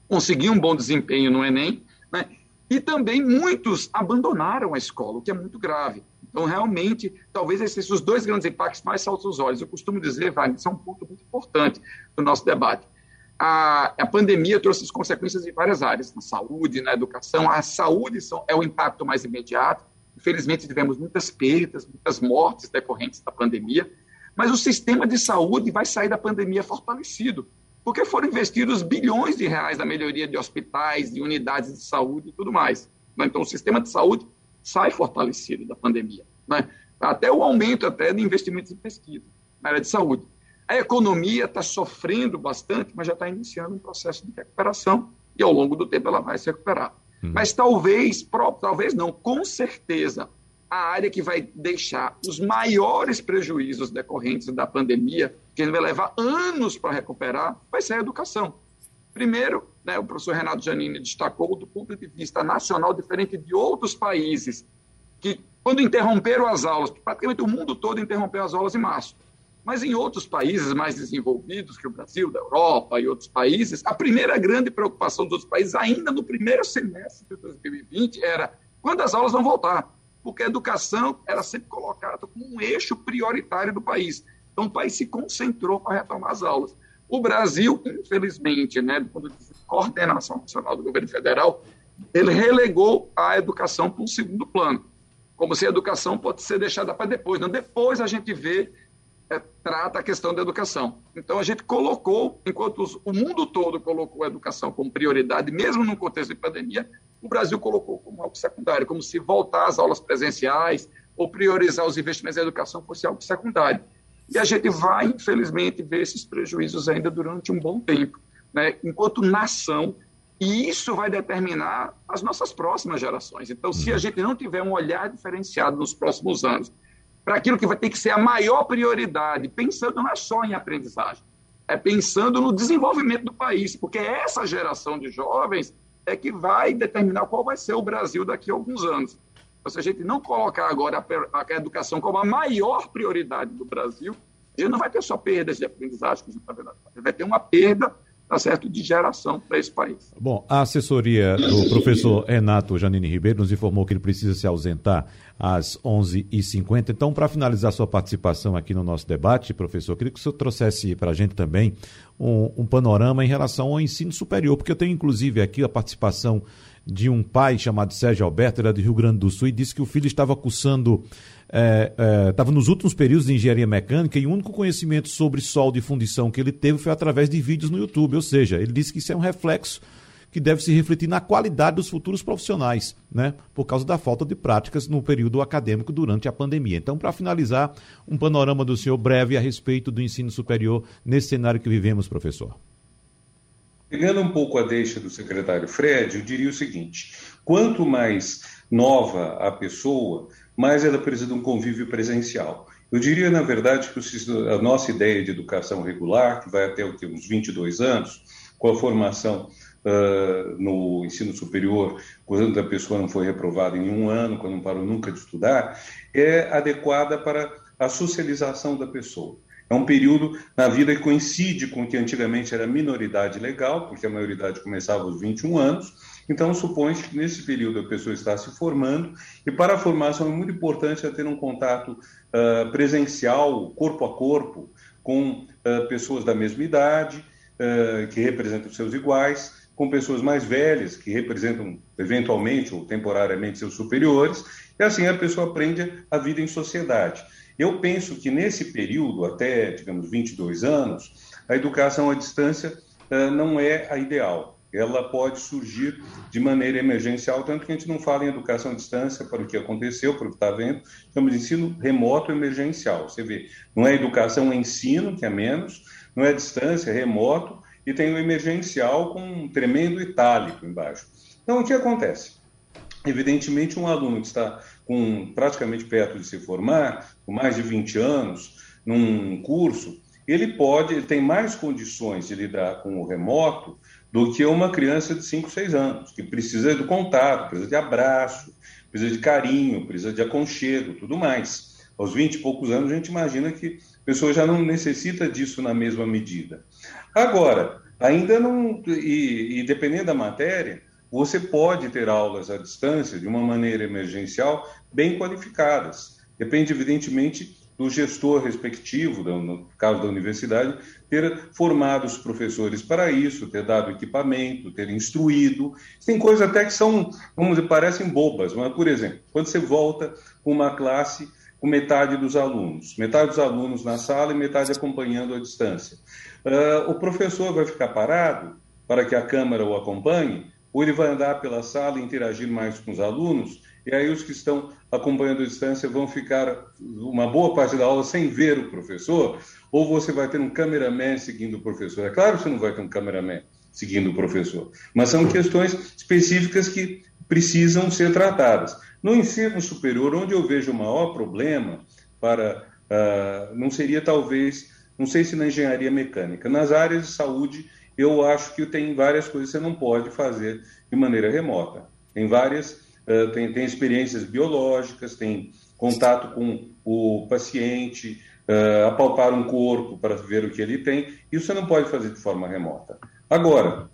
conseguir um bom desempenho no Enem. Né? E também muitos abandonaram a escola, o que é muito grave. Então, realmente, talvez esses os dois grandes impactos mais saltam os olhos. Eu costumo dizer, Wagner, isso é um ponto muito importante do nosso debate. A, a pandemia trouxe as consequências em várias áreas, na saúde, na educação. A saúde são, é o impacto mais imediato. Infelizmente, tivemos muitas perdas, muitas mortes decorrentes da pandemia. Mas o sistema de saúde vai sair da pandemia fortalecido, porque foram investidos bilhões de reais na melhoria de hospitais, de unidades de saúde e tudo mais. Então, o sistema de saúde sai fortalecido da pandemia. Né? Até o aumento até de investimentos em pesquisa na área de saúde. A economia está sofrendo bastante, mas já está iniciando um processo de recuperação e ao longo do tempo ela vai se recuperar. Uhum. Mas talvez, talvez não, com certeza, a área que vai deixar os maiores prejuízos decorrentes da pandemia, que vai levar anos para recuperar, vai ser a educação. Primeiro, né, o professor Renato Janine destacou do ponto de vista nacional, diferente de outros países, que quando interromperam as aulas, praticamente o mundo todo interrompeu as aulas em março. Mas em outros países mais desenvolvidos que o Brasil, da Europa e outros países, a primeira grande preocupação dos outros países, ainda no primeiro semestre de 2020, era quando as aulas vão voltar. Porque a educação era sempre colocada como um eixo prioritário do país. Então o país se concentrou para retomar as aulas. O Brasil, infelizmente, né, do ponto de vista de coordenação nacional do governo federal, ele relegou a educação para um segundo plano, como se a educação pode ser deixada para depois. Não, depois a gente vê, é, trata a questão da educação. Então a gente colocou, enquanto os, o mundo todo colocou a educação como prioridade, mesmo no contexto de pandemia, o Brasil colocou como algo secundário, como se voltar às aulas presenciais ou priorizar os investimentos em educação fosse algo secundário. E a gente vai, infelizmente, ver esses prejuízos ainda durante um bom tempo, né? enquanto nação, e isso vai determinar as nossas próximas gerações. Então, se a gente não tiver um olhar diferenciado nos próximos anos para aquilo que vai ter que ser a maior prioridade, pensando não é só em aprendizagem, é pensando no desenvolvimento do país, porque essa geração de jovens é que vai determinar qual vai ser o Brasil daqui a alguns anos. Então, se a gente não colocar agora a, educação como a maior prioridade do Brasil, gente não vai ter só perdas de aprendizagem, vai ter uma perda tá certo, de geração para esse país. Bom, a assessoria do professor Renato Janine Ribeiro nos informou que ele precisa se ausentar às 11h50. Então, para finalizar sua participação aqui no nosso debate, professor, queria que o senhor trouxesse para a gente também um, um panorama em relação ao ensino superior, porque eu tenho inclusive aqui a participação de um pai chamado Sérgio Alberto, era de Rio Grande do Sul, e disse que o filho estava cursando, estava é, é, nos últimos períodos de engenharia mecânica e o único conhecimento sobre solda e fundição que ele teve foi através de vídeos no YouTube. Ou seja, ele disse que isso é um reflexo que deve se refletir na qualidade dos futuros profissionais, né? Por causa da falta de práticas no período acadêmico durante a pandemia. Então, para finalizar, um panorama do senhor breve a respeito do ensino superior nesse cenário que vivemos, professor. Pegando um pouco a deixa do secretário Fred, eu diria o seguinte: quanto mais nova a pessoa, mais ela precisa de um convívio presencial. Eu diria, na verdade, que a nossa ideia de educação regular, que vai até uns 22 anos, com a formação uh, no ensino superior, quando a pessoa não foi reprovada em um ano, quando não parou nunca de estudar, é adequada para a socialização da pessoa. É um período na vida que coincide com o que antigamente era minoridade legal, porque a maioridade começava aos 21 anos. Então, supõe que nesse período a pessoa está se formando, e para a formação é muito importante ter um contato uh, presencial, corpo a corpo, com uh, pessoas da mesma idade, uh, que representam seus iguais, com pessoas mais velhas, que representam eventualmente ou temporariamente seus superiores, e assim a pessoa aprende a vida em sociedade. Eu penso que nesse período, até, digamos, 22 anos, a educação à distância não é a ideal. Ela pode surgir de maneira emergencial, tanto que a gente não fala em educação à distância para o que aconteceu, para o que está vendo, chamamos de ensino remoto emergencial. Você vê, não é educação ensino, que é menos, não é distância, é remoto, e tem o emergencial com um tremendo itálico embaixo. Então, o que acontece? Evidentemente, um aluno que está com praticamente perto de se formar, com mais de 20 anos, num curso, ele pode, ele tem mais condições de lidar com o remoto do que uma criança de 5, 6 anos, que precisa do contato, precisa de abraço, precisa de carinho, precisa de aconchego, tudo mais. Aos 20 e poucos anos, a gente imagina que a pessoa já não necessita disso na mesma medida. Agora, ainda não, e, e dependendo da matéria, você pode ter aulas à distância de uma maneira emergencial bem qualificadas. Depende, evidentemente, do gestor respectivo, no caso da universidade, ter formado os professores para isso, ter dado equipamento, ter instruído. Tem coisas até que são, vamos dizer, parecem bobas, mas, por exemplo, quando você volta com uma classe com metade dos alunos, metade dos alunos na sala e metade acompanhando à distância, uh, o professor vai ficar parado para que a câmera o acompanhe? Ou ele vai andar pela sala e interagir mais com os alunos, e aí os que estão acompanhando a distância vão ficar uma boa parte da aula sem ver o professor, ou você vai ter um cameraman seguindo o professor. É claro que você não vai ter um cameraman seguindo o professor, mas são questões específicas que precisam ser tratadas. No ensino superior, onde eu vejo o maior problema para uh, não seria talvez, não sei se na engenharia mecânica, nas áreas de saúde eu acho que tem várias coisas que você não pode fazer de maneira remota. Tem várias, uh, tem, tem experiências biológicas, tem contato com o paciente, uh, apalpar um corpo para ver o que ele tem. Isso você não pode fazer de forma remota. Agora,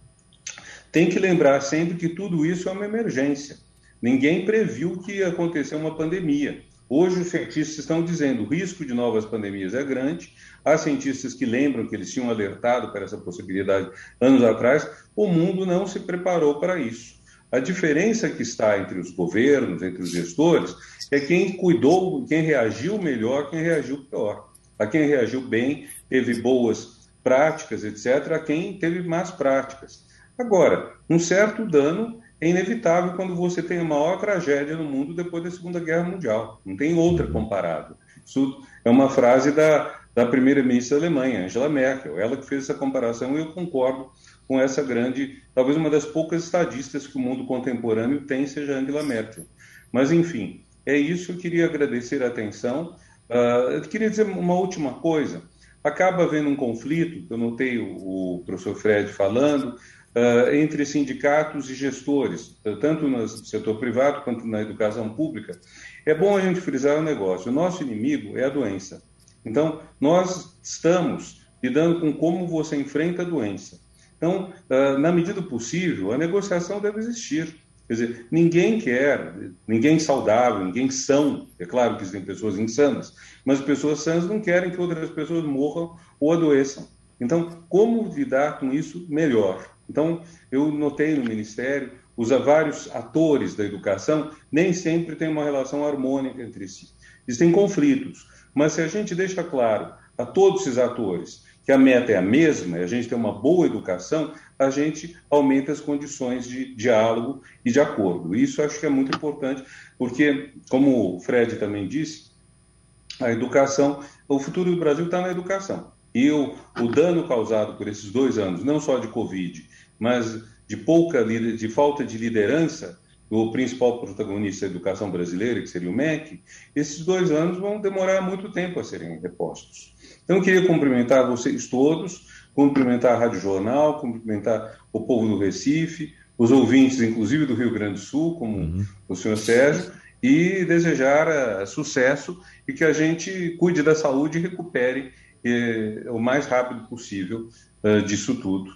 tem que lembrar sempre que tudo isso é uma emergência. Ninguém previu que ia acontecer uma pandemia. Hoje os cientistas estão dizendo o risco de novas pandemias é grande. Há cientistas que lembram que eles tinham alertado para essa possibilidade anos atrás. O mundo não se preparou para isso. A diferença que está entre os governos, entre os gestores, é quem cuidou, quem reagiu melhor, quem reagiu pior. A quem reagiu bem, teve boas práticas, etc., a quem teve más práticas. Agora, um certo dano é inevitável quando você tem a maior tragédia no mundo depois da Segunda Guerra Mundial. Não tem outra comparável. Isso é uma frase da, da primeira-ministra Alemanha, Angela Merkel. Ela que fez essa comparação e eu concordo com essa grande, talvez uma das poucas estadistas que o mundo contemporâneo tem seja Angela Merkel. Mas, enfim, é isso. Eu queria agradecer a atenção. Uh, eu queria dizer uma última coisa. Acaba havendo um conflito, eu notei o, o professor Fred falando, entre sindicatos e gestores, tanto no setor privado quanto na educação pública. É bom a gente frisar o um negócio. O nosso inimigo é a doença. Então, nós estamos lidando com como você enfrenta a doença. Então, uh, na medida possível, a negociação deve existir. Quer dizer, ninguém quer, ninguém saudável, ninguém são. É claro que existem pessoas insanas, mas pessoas sãs não querem que outras pessoas morram ou adoeçam. Então, como lidar com isso melhor? Então, eu notei no Ministério, os vários atores da educação nem sempre têm uma relação harmônica entre si. Existem conflitos, mas se a gente deixa claro a todos esses atores que a meta é a mesma, a gente tem uma boa educação, a gente aumenta as condições de diálogo e de acordo. Isso acho que é muito importante, porque, como o Fred também disse, a educação, o futuro do Brasil está na educação. E o, o dano causado por esses dois anos, não só de Covid, mas de pouca de falta de liderança do principal protagonista da educação brasileira, que seria o MEC, esses dois anos vão demorar muito tempo a serem repostos. Então, eu queria cumprimentar vocês todos, cumprimentar a Rádio Jornal, cumprimentar o povo do Recife, os ouvintes, inclusive do Rio Grande do Sul, como uhum. o senhor Sérgio, e desejar uh, sucesso e que a gente cuide da saúde e recupere uh, o mais rápido possível uh, disso tudo,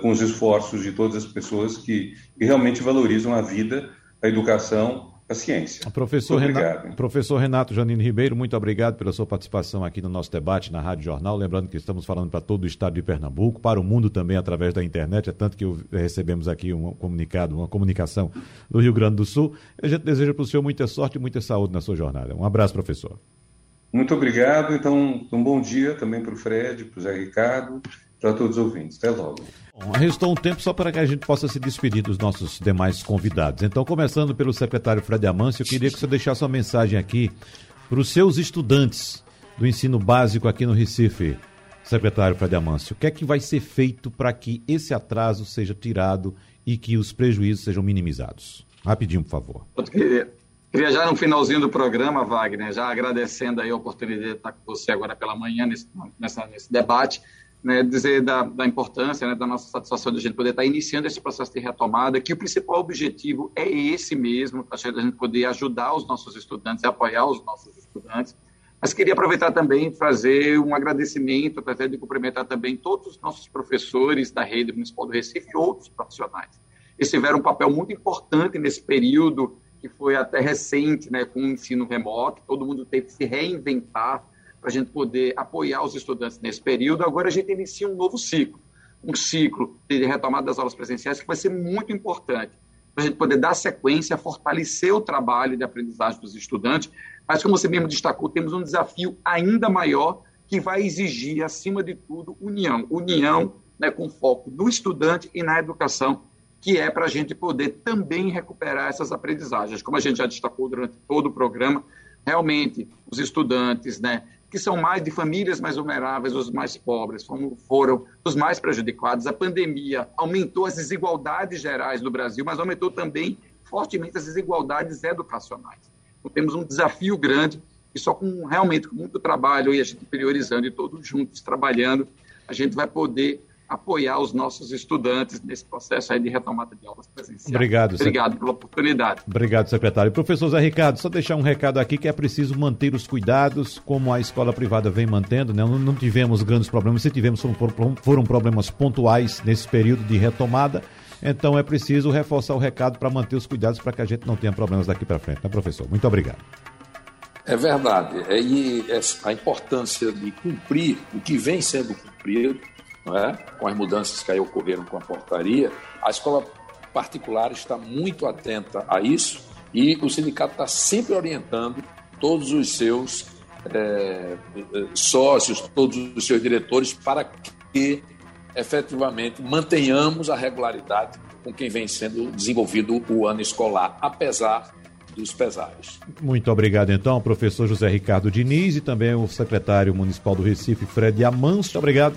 com os esforços de todas as pessoas que, que realmente valorizam a vida, a educação a ciência. Professor Renato, professor Renato Janine Ribeiro, muito obrigado pela sua participação aqui no nosso debate na Rádio Jornal. Lembrando que estamos falando para todo o estado de Pernambuco, para o mundo também através da internet. É tanto que recebemos aqui um comunicado, uma comunicação do Rio Grande do Sul. A gente deseja para o senhor muita sorte e muita saúde na sua jornada. Um abraço, professor. Muito obrigado. Então, um bom dia também para o Fred, para o Zé Ricardo, para todos os ouvintes. Até logo. Bom, restou um tempo só para que a gente possa se despedir dos nossos demais convidados. Então, começando pelo secretário Fred Amâncio, eu queria que você deixasse uma mensagem aqui para os seus estudantes do ensino básico aqui no Recife. Secretário Fred Amâncio, o que é que vai ser feito para que esse atraso seja tirado e que os prejuízos sejam minimizados? Rapidinho, por favor. Queria, já no finalzinho do programa, Wagner, já agradecendo aí a oportunidade de estar com você agora pela manhã nesse, nessa, nesse debate, né, dizer da, da importância, né, da nossa satisfação de a gente poder estar iniciando esse processo de retomada, que o principal objetivo é esse mesmo, tá, a gente poder ajudar os nossos estudantes apoiar os nossos estudantes. Mas queria aproveitar também fazer um agradecimento, até de cumprimentar também todos os nossos professores da rede municipal do Recife e outros profissionais. Eles tiveram um papel muito importante nesse período, que foi até recente, né, com o ensino remoto, todo mundo teve que se reinventar, para a gente poder apoiar os estudantes nesse período. Agora a gente inicia um novo ciclo, um ciclo de retomada das aulas presenciais que vai ser muito importante para a gente poder dar sequência, fortalecer o trabalho de aprendizagem dos estudantes. Mas, como você mesmo destacou, temos um desafio ainda maior que vai exigir, acima de tudo, união. União né, com foco no estudante e na educação, que é para a gente poder também recuperar essas aprendizagens. Como a gente já destacou durante todo o programa, realmente os estudantes né, que são mais de famílias mais vulneráveis, os mais pobres, foram, foram os mais prejudicados. A pandemia aumentou as desigualdades gerais do Brasil, mas aumentou também fortemente as desigualdades educacionais. Então, temos um desafio grande e só com realmente com muito trabalho e a gente priorizando e todos juntos trabalhando, a gente vai poder apoiar os nossos estudantes nesse processo aí de retomada de aulas presenciais. Obrigado. Obrigado pela oportunidade. Obrigado, secretário. Professor Zé Ricardo, só deixar um recado aqui que é preciso manter os cuidados, como a escola privada vem mantendo, né? Não, tivemos grandes problemas, se tivemos foram, foram problemas pontuais nesse período de retomada. Então é preciso reforçar o recado para manter os cuidados para que a gente não tenha problemas daqui para frente, né, professor? Muito obrigado. É verdade. É, e a importância de cumprir o que vem sendo cumprido, é? com as mudanças que aí ocorreram com a portaria, a escola particular está muito atenta a isso e o sindicato está sempre orientando todos os seus é, sócios, todos os seus diretores para que efetivamente mantenhamos a regularidade com quem vem sendo desenvolvido o ano escolar, apesar dos pesares. Muito obrigado, então, professor José Ricardo Diniz e também o secretário municipal do Recife, Fred Amans. Muito obrigado